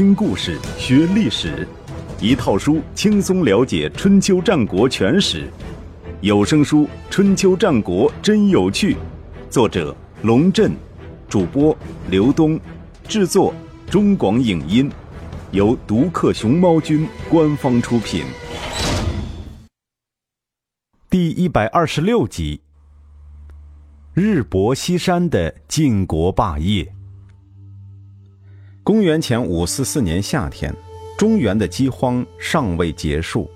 听故事学历史，一套书轻松了解春秋战国全史。有声书《春秋战国真有趣》，作者龙震，主播刘东，制作中广影音，由独克熊猫君官方出品。第一百二十六集：日薄西山的晋国霸业。公元前五四四年夏天，中原的饥荒尚未结束，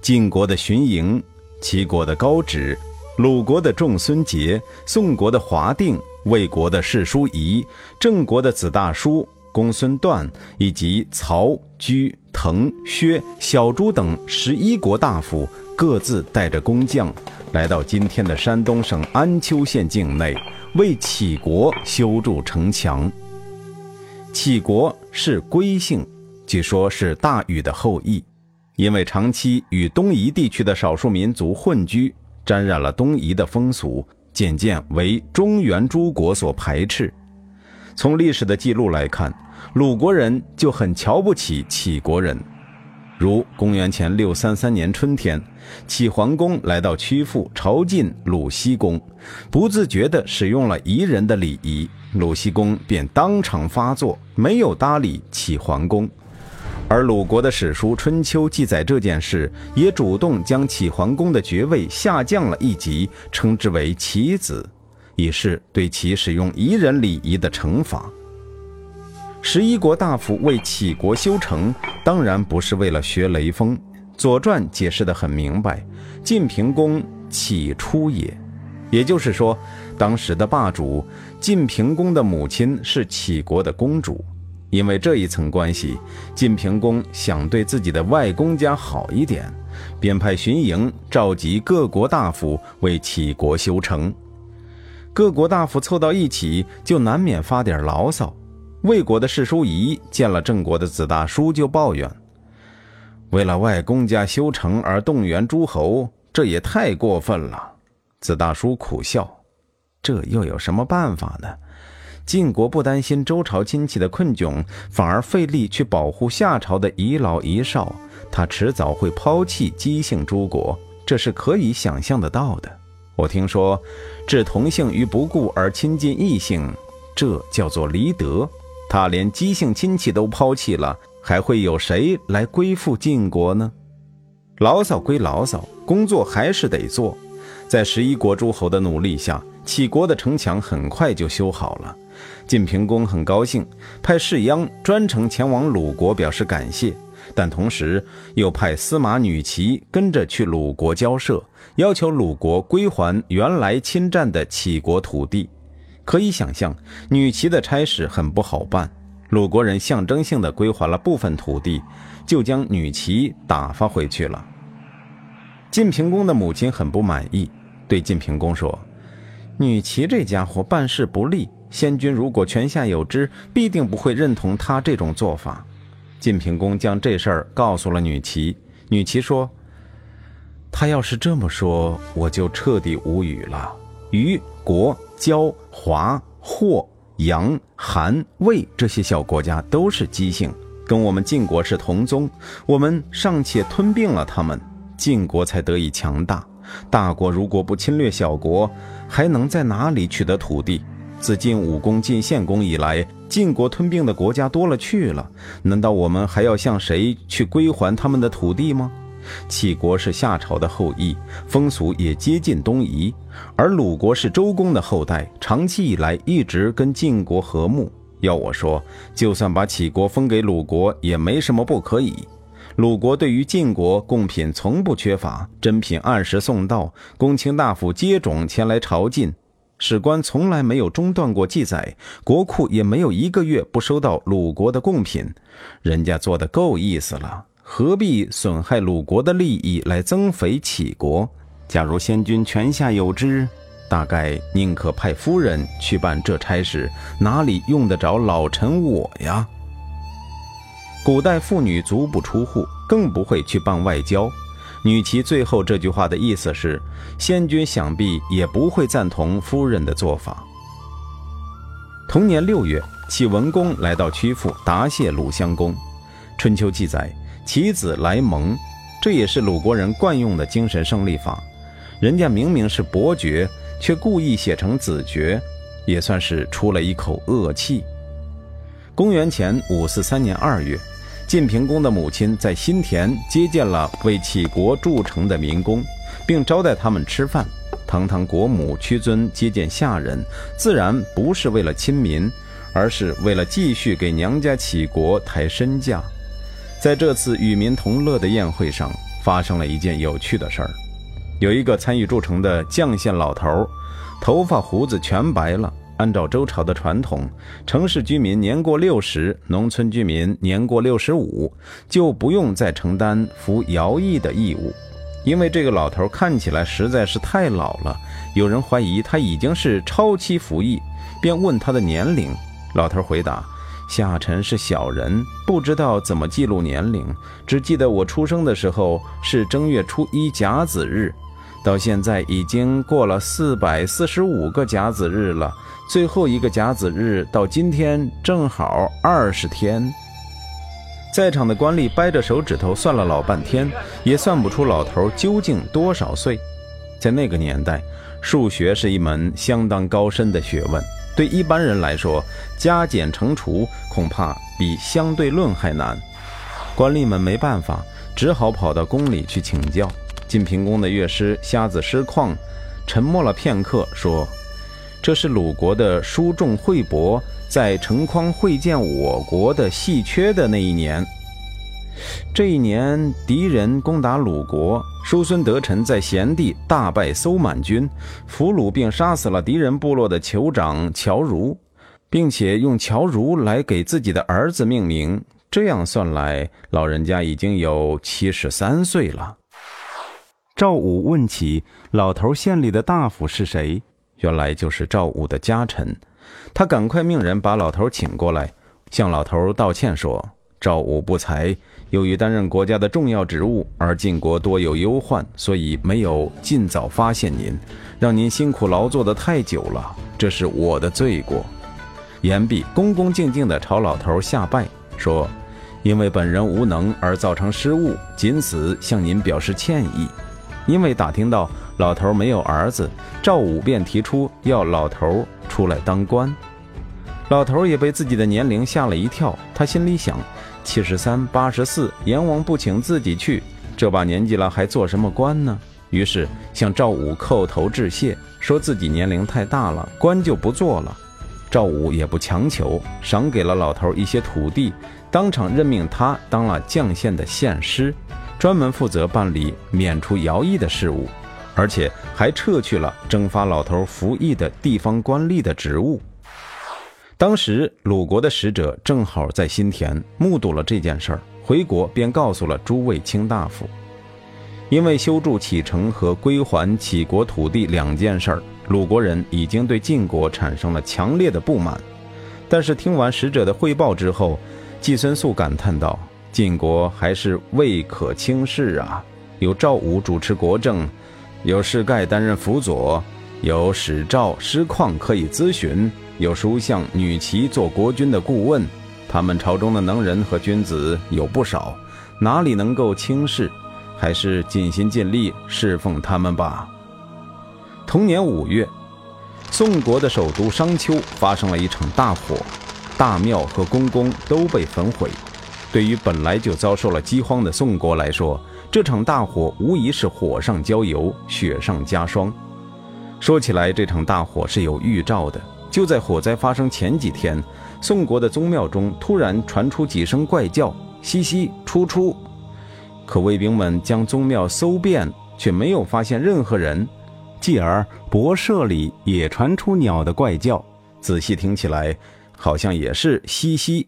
晋国的荀盈、齐国的高直、鲁国的仲孙杰、宋国的华定、魏国的士叔仪、郑国的子大叔公孙段，以及曹、居、滕、薛、小朱等十一国大夫，各自带着工匠，来到今天的山东省安丘县境内，为杞国修筑城墙。杞国是归姓，据说是大禹的后裔，因为长期与东夷地区的少数民族混居，沾染了东夷的风俗，渐渐为中原诸国所排斥。从历史的记录来看，鲁国人就很瞧不起杞国人。如公元前六三三年春天，齐桓公来到曲阜朝觐鲁僖公，不自觉地使用了夷人的礼仪，鲁僖公便当场发作，没有搭理启桓公。而鲁国的史书《春秋》记载这件事，也主动将启桓公的爵位下降了一级，称之为启子，以示对其使用夷人礼仪的惩罚。十一国大夫为杞国修城，当然不是为了学雷锋。《左传》解释得很明白：“晋平公杞出也。”也就是说，当时的霸主晋平公的母亲是杞国的公主。因为这一层关系，晋平公想对自己的外公家好一点，便派荀盈召集各国大夫为杞国修城。各国大夫凑到一起，就难免发点牢骚。魏国的士叔仪见了郑国的子大叔，就抱怨：“为了外公家修城而动员诸侯，这也太过分了。”子大叔苦笑：“这又有什么办法呢？晋国不担心周朝亲戚的困窘，反而费力去保护夏朝的遗老遗少，他迟早会抛弃姬姓诸国，这是可以想象得到的。我听说，置同姓于不顾而亲近异姓，这叫做离德。”他连姬姓亲戚都抛弃了，还会有谁来归附晋国呢？牢骚归牢骚，工作还是得做。在十一国诸侯的努力下，杞国的城墙很快就修好了。晋平公很高兴，派士鞅专程前往鲁国表示感谢，但同时又派司马女齐跟着去鲁国交涉，要求鲁国归还原来侵占的杞国土地。可以想象，女齐的差事很不好办。鲁国人象征性的归还了部分土地，就将女齐打发回去了。晋平公的母亲很不满意，对晋平公说：“女齐这家伙办事不力，先君如果泉下有知，必定不会认同他这种做法。”晋平公将这事儿告诉了女齐，女齐说：“他要是这么说，我就彻底无语了。”虞、国、交、华、霍、杨、韩、魏这些小国家都是姬姓，跟我们晋国是同宗。我们尚且吞并了他们，晋国才得以强大。大国如果不侵略小国，还能在哪里取得土地？自晋武公、晋献公以来，晋国吞并的国家多了去了，难道我们还要向谁去归还他们的土地吗？杞国是夏朝的后裔，风俗也接近东夷，而鲁国是周公的后代，长期以来一直跟晋国和睦。要我说，就算把杞国封给鲁国，也没什么不可以。鲁国对于晋国贡品从不缺乏，珍品按时送到，公卿大夫接踵前来朝觐，史官从来没有中断过记载，国库也没有一个月不收到鲁国的贡品，人家做的够意思了。何必损害鲁国的利益来增肥杞国？假如先君泉下有知，大概宁可派夫人去办这差事，哪里用得着老臣我呀？古代妇女足不出户，更不会去办外交。女齐最后这句话的意思是，先君想必也不会赞同夫人的做法。同年六月，齐文公来到曲阜答谢鲁襄公。春秋记载，其子来蒙，这也是鲁国人惯用的精神胜利法。人家明明是伯爵，却故意写成子爵，也算是出了一口恶气。公元前五四三年二月，晋平公的母亲在新田接见了为齐国筑城的民工，并招待他们吃饭。堂堂国母屈尊接见下人，自然不是为了亲民，而是为了继续给娘家齐国抬身价。在这次与民同乐的宴会上，发生了一件有趣的事儿。有一个参与筑城的绛县老头，头发胡子全白了。按照周朝的传统，城市居民年过六十，农村居民年过六十五，就不用再承担服徭役的义务。因为这个老头看起来实在是太老了，有人怀疑他已经是超期服役，便问他的年龄。老头回答。下臣是小人，不知道怎么记录年龄，只记得我出生的时候是正月初一甲子日，到现在已经过了四百四十五个甲子日了，最后一个甲子日到今天正好二十天。在场的官吏掰着手指头算了老半天，也算不出老头究竟多少岁。在那个年代，数学是一门相当高深的学问。对一般人来说，加减乘除恐怕比相对论还难。官吏们没办法，只好跑到宫里去请教。晋平公的乐师瞎子师旷沉默了片刻，说：“这是鲁国的书仲惠伯在城匡会见我国的细缺的那一年。”这一年，敌人攻打鲁国，叔孙得臣在咸地大败搜满军，俘虏并杀死了敌人部落的酋长乔如，并且用乔如来给自己的儿子命名。这样算来，老人家已经有七十三岁了。赵武问起老头县里的大夫是谁，原来就是赵武的家臣。他赶快命人把老头请过来，向老头道歉说。赵武不才，由于担任国家的重要职务，而晋国多有忧患，所以没有尽早发现您，让您辛苦劳作的太久了，这是我的罪过。言毕，恭恭敬敬地朝老头下拜，说：“因为本人无能而造成失误，仅此向您表示歉意。”因为打听到老头没有儿子，赵武便提出要老头出来当官。老头也被自己的年龄吓了一跳，他心里想：七十三、八十四，阎王不请自己去，这把年纪了还做什么官呢？于是向赵武叩头致谢，说自己年龄太大了，官就不做了。赵武也不强求，赏给了老头一些土地，当场任命他当了绛县的县师，专门负责办理免除徭役的事务，而且还撤去了征发老头服役的地方官吏的职务。当时鲁国的使者正好在新田目睹了这件事儿，回国便告诉了诸位卿大夫。因为修筑启城和归还齐国土地两件事儿，鲁国人已经对晋国产生了强烈的不满。但是听完使者的汇报之后，季孙宿感叹道：“晋国还是未可轻视啊！有赵武主持国政，有士盖担任辅佐，有史赵师旷可以咨询。”有书相女齐做国君的顾问，他们朝中的能人和君子有不少，哪里能够轻视？还是尽心尽力侍奉他们吧。同年五月，宋国的首都商丘发生了一场大火，大庙和宫宫都被焚毁。对于本来就遭受了饥荒的宋国来说，这场大火无疑是火上浇油，雪上加霜。说起来，这场大火是有预兆的。就在火灾发生前几天，宋国的宗庙中突然传出几声怪叫，嘻嘻出出。可卫兵们将宗庙搜遍，却没有发现任何人。继而博舍里也传出鸟的怪叫，仔细听起来，好像也是嘻嘻。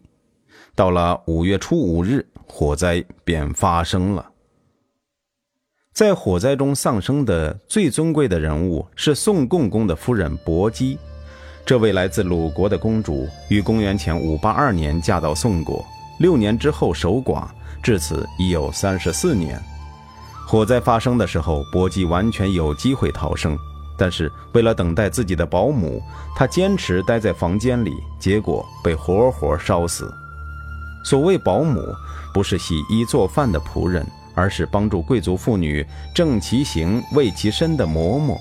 到了五月初五日，火灾便发生了。在火灾中丧生的最尊贵的人物是宋共公的夫人薄姬。这位来自鲁国的公主，于公元前五八二年嫁到宋国，六年之后守寡，至此已有三十四年。火灾发生的时候，薄姬完全有机会逃生，但是为了等待自己的保姆，她坚持待在房间里，结果被活活烧死。所谓保姆，不是洗衣做饭的仆人，而是帮助贵族妇女正其形、卫其身的嬷嬷。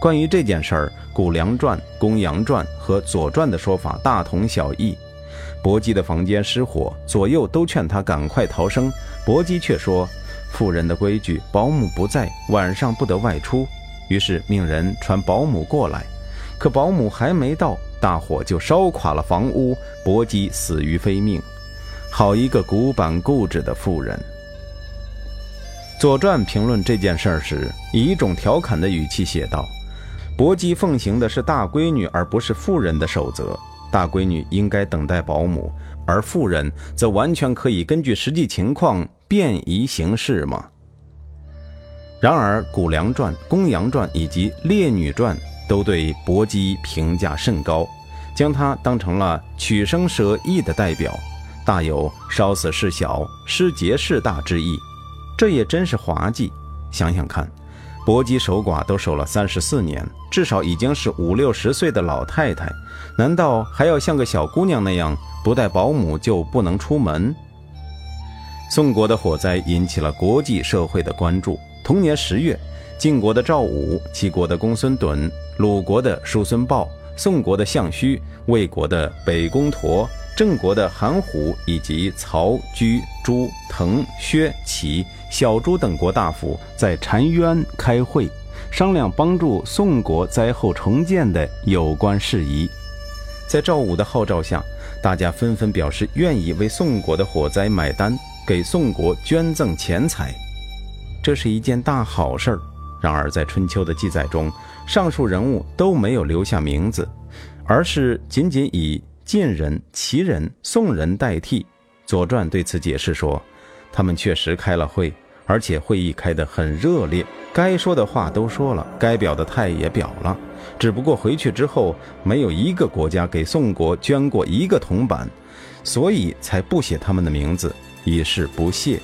关于这件事儿，《谷梁传》《公羊传》和《左传》的说法大同小异。薄姬的房间失火，左右都劝他赶快逃生，薄姬却说：“妇人的规矩，保姆不在，晚上不得外出。”于是命人传保姆过来，可保姆还没到，大火就烧垮了房屋，薄姬死于非命。好一个古板固执的妇人！《左传》评论这件事时，以一种调侃的语气写道：“薄姬奉行的是大闺女而不是妇人的守则，大闺女应该等待保姆，而妇人则完全可以根据实际情况便宜行事嘛。”然而，《谷梁传》《公羊传》以及《列女传》都对薄姬评价甚高，将她当成了取生舍义的代表。大有烧死事小，失节事大之意，这也真是滑稽。想想看，薄姬守寡都守了三十四年，至少已经是五六十岁的老太太，难道还要像个小姑娘那样不带保姆就不能出门？宋国的火灾引起了国际社会的关注。同年十月，晋国的赵武、齐国的公孙趸、鲁国的叔孙豹、宋国的项须、魏国的北宫佗。郑国的韩虎以及曹、居、朱、滕、薛、齐、小朱等国大夫在澶渊开会，商量帮助宋国灾后重建的有关事宜。在赵武的号召下，大家纷纷表示愿意为宋国的火灾买单，给宋国捐赠钱财。这是一件大好事。然而，在春秋的记载中，上述人物都没有留下名字，而是仅仅以。晋人、齐人、宋人代替，《左传》对此解释说：“他们确实开了会，而且会议开得很热烈，该说的话都说了，该表的态也表了。只不过回去之后，没有一个国家给宋国捐过一个铜板，所以才不写他们的名字，以示不屑。”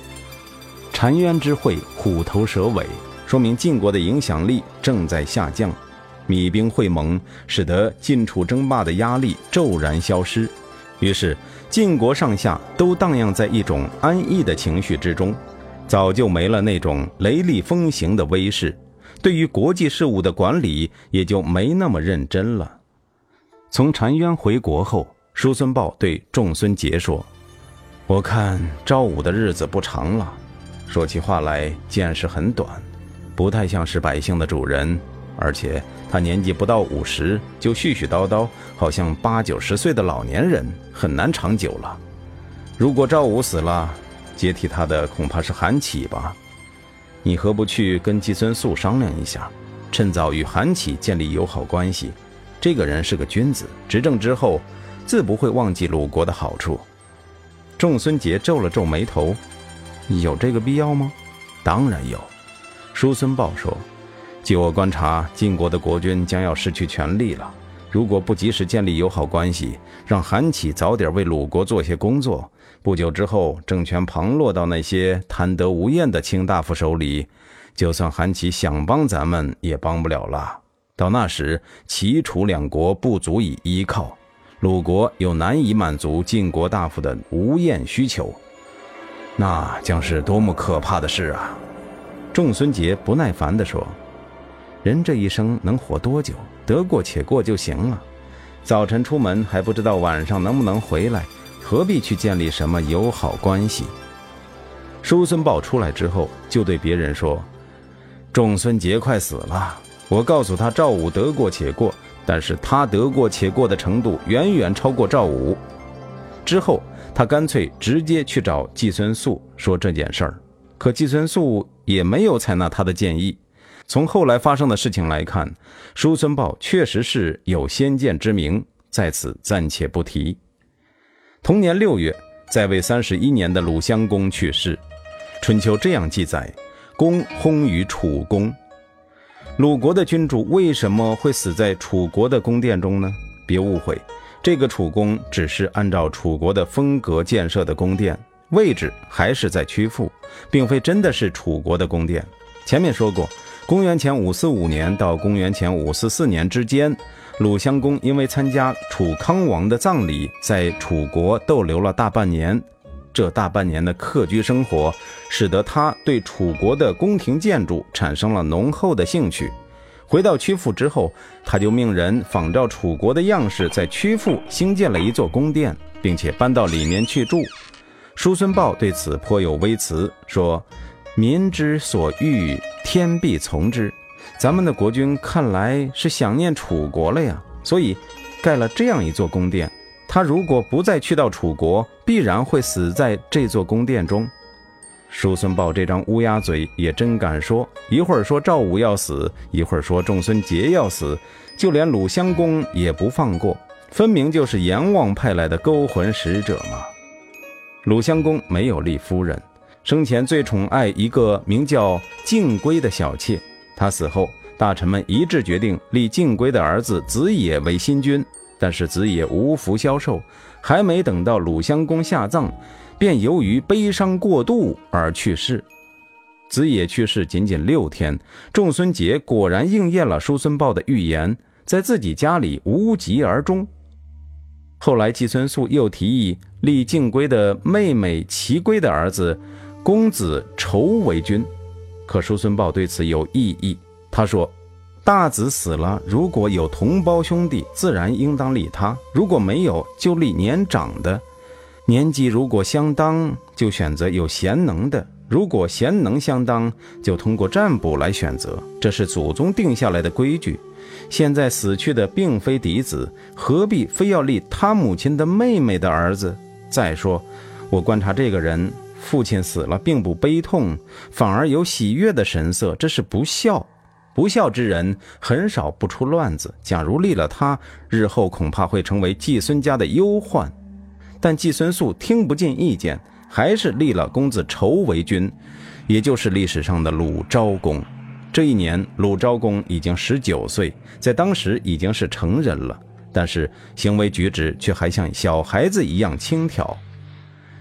澶渊之会虎头蛇尾，说明晋国的影响力正在下降。米兵会盟，使得晋楚争霸的压力骤然消失，于是晋国上下都荡漾在一种安逸的情绪之中，早就没了那种雷厉风行的威势，对于国际事务的管理也就没那么认真了。从澶渊回国后，叔孙豹对仲孙杰说：“我看赵武的日子不长了，说起话来见识很短，不太像是百姓的主人。”而且他年纪不到五十就絮絮叨叨，好像八九十岁的老年人，很难长久了。如果赵武死了，接替他的恐怕是韩起吧？你何不去跟季孙宿商量一下，趁早与韩起建立友好关系？这个人是个君子，执政之后自不会忘记鲁国的好处。仲孙杰皱了皱眉头，有这个必要吗？当然有。叔孙豹说。据我观察，晋国的国君将要失去权力了。如果不及时建立友好关系，让韩起早点为鲁国做些工作，不久之后政权旁落到那些贪得无厌的卿大夫手里，就算韩起想帮咱们，也帮不了了。到那时，齐楚两国不足以依靠，鲁国又难以满足晋国大夫的无厌需求，那将是多么可怕的事啊！仲孙杰不耐烦地说。人这一生能活多久？得过且过就行了。早晨出门还不知道晚上能不能回来，何必去建立什么友好关系？叔孙豹出来之后，就对别人说：“仲孙杰快死了，我告诉他赵武得过且过，但是他得过且过的程度远远超过赵武。”之后，他干脆直接去找季孙宿说这件事儿，可季孙宿也没有采纳他的建议。从后来发生的事情来看，叔孙豹确实是有先见之明，在此暂且不提。同年六月，在位三十一年的鲁襄公去世，《春秋》这样记载：公薨于楚宫。鲁国的君主为什么会死在楚国的宫殿中呢？别误会，这个楚宫只是按照楚国的风格建设的宫殿，位置还是在曲阜，并非真的是楚国的宫殿。前面说过。公元前五四五年到公元前五四四年之间，鲁襄公因为参加楚康王的葬礼，在楚国逗留了大半年。这大半年的客居生活，使得他对楚国的宫廷建筑产生了浓厚的兴趣。回到曲阜之后，他就命人仿照楚国的样式，在曲阜兴建了一座宫殿，并且搬到里面去住。叔孙豹对此颇有微词，说：“民之所欲，天必从之。咱们的国君看来是想念楚国了呀，所以盖了这样一座宫殿。”他如果不再去到楚国，必然会死在这座宫殿中。叔孙豹这张乌鸦嘴也真敢说，一会儿说赵武要死，一会儿说仲孙杰要死，就连鲁襄公也不放过，分明就是阎王派来的勾魂使者嘛。鲁襄公没有立夫人，生前最宠爱一个名叫敬归的小妾。他死后，大臣们一致决定立敬归的儿子子野为新君。但是子野无福消受，还没等到鲁襄公下葬，便由于悲伤过度而去世。子野去世仅仅六天，仲孙杰果然应验了叔孙豹的预言，在自己家里无疾而终。后来季孙宿又提议立敬归的妹妹齐归的儿子公子仇为君，可叔孙豹对此有异议，他说。大子死了，如果有同胞兄弟，自然应当立他；如果没有，就立年长的。年纪如果相当，就选择有贤能的；如果贤能相当，就通过占卜来选择。这是祖宗定下来的规矩。现在死去的并非嫡子，何必非要立他母亲的妹妹的儿子？再说，我观察这个人，父亲死了并不悲痛，反而有喜悦的神色，这是不孝。不孝之人很少不出乱子。假如立了他，日后恐怕会成为季孙家的忧患。但季孙宿听不进意见，还是立了公子仇为君，也就是历史上的鲁昭公。这一年，鲁昭公已经十九岁，在当时已经是成人了，但是行为举止却还像小孩子一样轻佻。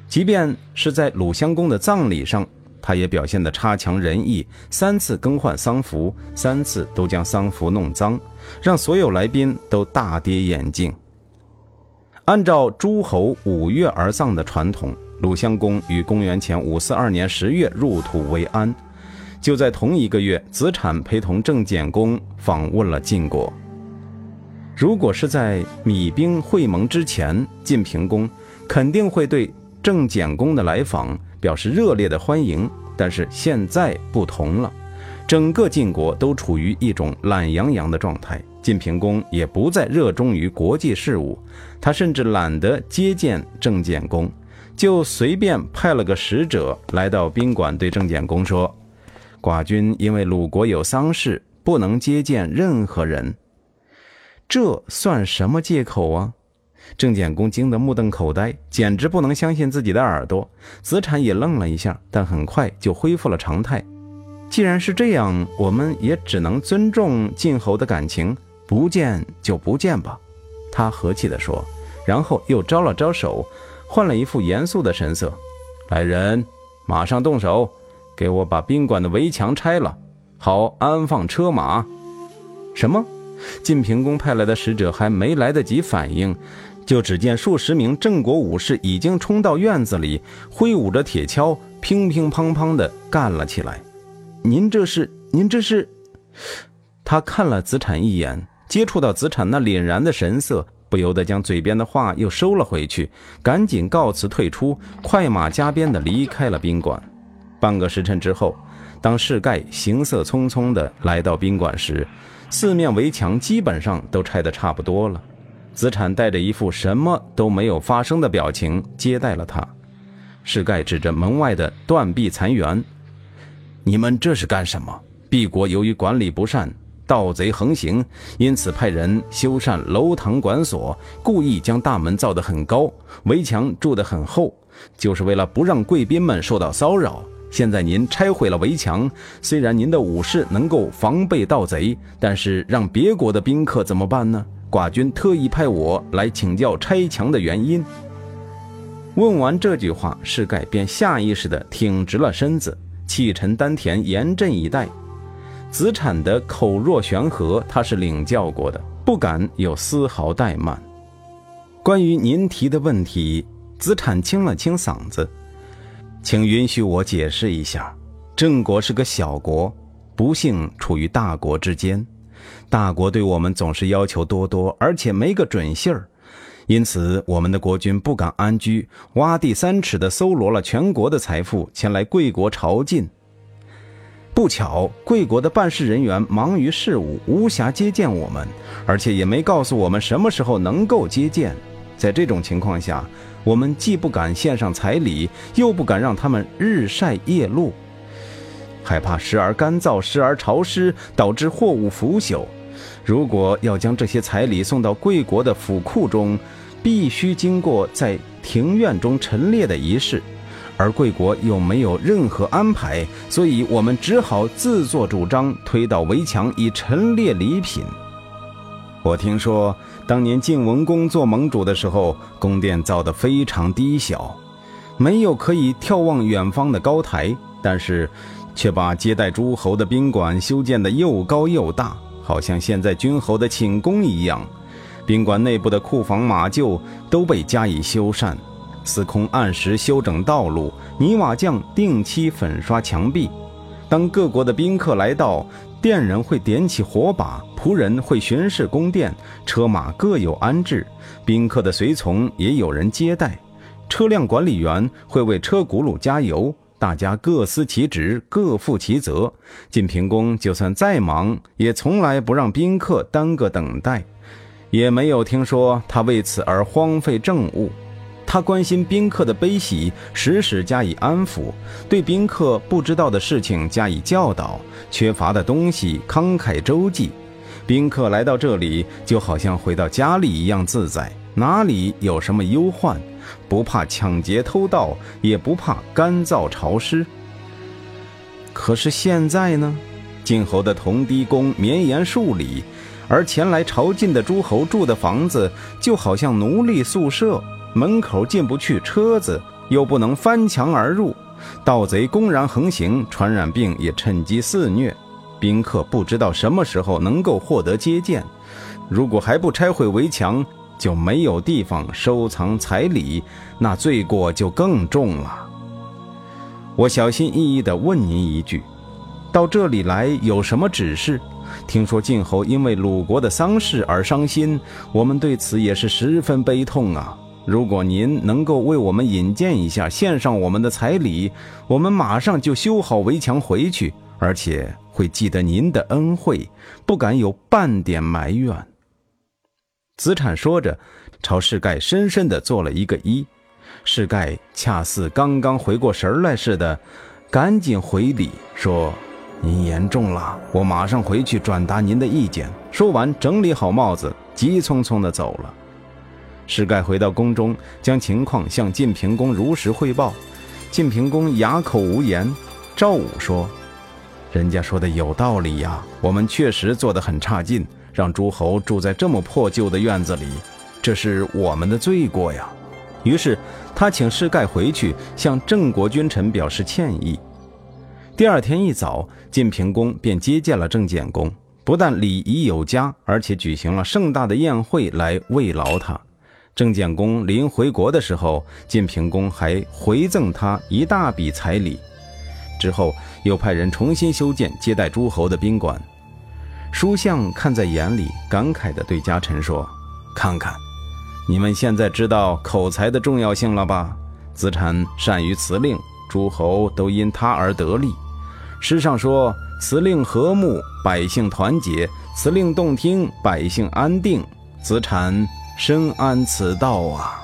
即便是在鲁襄公的葬礼上。他也表现得差强人意，三次更换丧服，三次都将丧服弄脏，让所有来宾都大跌眼镜。按照诸侯五月而葬的传统，鲁襄公于公元前五四二年十月入土为安。就在同一个月，子产陪同郑简公访问了晋国。如果是在米兵会盟之前，晋平公肯定会对郑简公的来访。表示热烈的欢迎，但是现在不同了，整个晋国都处于一种懒洋洋的状态。晋平公也不再热衷于国际事务，他甚至懒得接见郑简公，就随便派了个使者来到宾馆，对郑简公说：“寡君因为鲁国有丧事，不能接见任何人。”这算什么借口啊？郑简公惊得目瞪口呆，简直不能相信自己的耳朵。子产也愣了一下，但很快就恢复了常态。既然是这样，我们也只能尊重晋侯的感情，不见就不见吧。他和气地说，然后又招了招手，换了一副严肃的神色：“来人，马上动手，给我把宾馆的围墙拆了，好安放车马。”什么？晋平公派来的使者还没来得及反应。就只见数十名郑国武士已经冲到院子里，挥舞着铁锹，乒乒乓乓地干了起来。您这是？您这是？他看了子产一眼，接触到子产那凛然的神色，不由得将嘴边的话又收了回去，赶紧告辞退出，快马加鞭地离开了宾馆。半个时辰之后，当世盖行色匆匆地来到宾馆时，四面围墙基本上都拆得差不多了。子产带着一副什么都没有发生的表情接待了他。世盖指着门外的断壁残垣：“你们这是干什么？毕国由于管理不善，盗贼横行，因此派人修缮楼堂馆所，故意将大门造得很高，围墙筑得很厚，就是为了不让贵宾们受到骚扰。现在您拆毁了围墙，虽然您的武士能够防备盗贼，但是让别国的宾客怎么办呢？”寡君特意派我来请教拆墙的原因。问完这句话，世盖便下意识地挺直了身子，气沉丹田，严阵以待。子产的口若悬河，他是领教过的，不敢有丝毫怠慢。关于您提的问题，子产清了清嗓子，请允许我解释一下。郑国是个小国，不幸处于大国之间，大国对我们总是要求多多，而且没个准信儿。因此，我们的国君不敢安居，挖地三尺的搜罗了全国的财富，前来贵国朝觐。不巧，贵国的办事人员忙于事务，无暇接见我们，而且也没告诉我们什么时候能够接见。在这种情况下，我们既不敢献上彩礼，又不敢让他们日晒夜露，害怕时而干燥，时而潮湿，导致货物腐朽。如果要将这些彩礼送到贵国的府库中，必须经过在庭院中陈列的仪式，而贵国又没有任何安排，所以我们只好自作主张推倒围墙以陈列礼品。我听说当年晋文公做盟主的时候，宫殿造得非常低小，没有可以眺望远方的高台，但是却把接待诸侯的宾馆修建得又高又大，好像现在君侯的寝宫一样。宾馆内部的库房马厩都被加以修缮，司空按时修整道路，泥瓦匠定期粉刷墙壁。当各国的宾客来到，店人会点起火把，仆人会巡视宫殿，车马各有安置，宾客的随从也有人接待，车辆管理员会为车轱辘加油。大家各司其职，各负其责。晋平公就算再忙，也从来不让宾客耽搁等待。也没有听说他为此而荒废政务，他关心宾客的悲喜，时时加以安抚，对宾客不知道的事情加以教导，缺乏的东西慷慨周济。宾客来到这里，就好像回到家里一样自在，哪里有什么忧患，不怕抢劫偷盗，也不怕干燥潮湿。可是现在呢，晋侯的同堤宫绵延数里。而前来朝觐的诸侯住的房子就好像奴隶宿舍，门口进不去车子，又不能翻墙而入，盗贼公然横行，传染病也趁机肆虐，宾客不知道什么时候能够获得接见。如果还不拆毁围墙，就没有地方收藏彩礼，那罪过就更重了。我小心翼翼地问您一句：到这里来有什么指示？听说晋侯因为鲁国的丧事而伤心，我们对此也是十分悲痛啊！如果您能够为我们引荐一下，献上我们的彩礼，我们马上就修好围墙回去，而且会记得您的恩惠，不敢有半点埋怨。子产说着，朝世盖深深的做了一个揖，世盖恰似刚刚回过神来似的，赶紧回礼说。您言重了，我马上回去转达您的意见。说完，整理好帽子，急匆匆的走了。世盖回到宫中，将情况向晋平公如实汇报。晋平公哑口无言。赵武说：“人家说的有道理呀，我们确实做得很差劲，让诸侯住在这么破旧的院子里，这是我们的罪过呀。”于是他请世盖回去，向郑国君臣表示歉意。第二天一早，晋平公便接见了郑简公，不但礼仪有加，而且举行了盛大的宴会来慰劳他。郑简公临回国的时候，晋平公还回赠他一大笔彩礼。之后又派人重新修建接待诸侯的宾馆。书相看在眼里，感慨地对家臣说：“看看，你们现在知道口才的重要性了吧？子产善于辞令，诸侯都因他而得利。”诗上说：“辞令和睦，百姓团结；辞令动听，百姓安定。子产深谙此道啊。”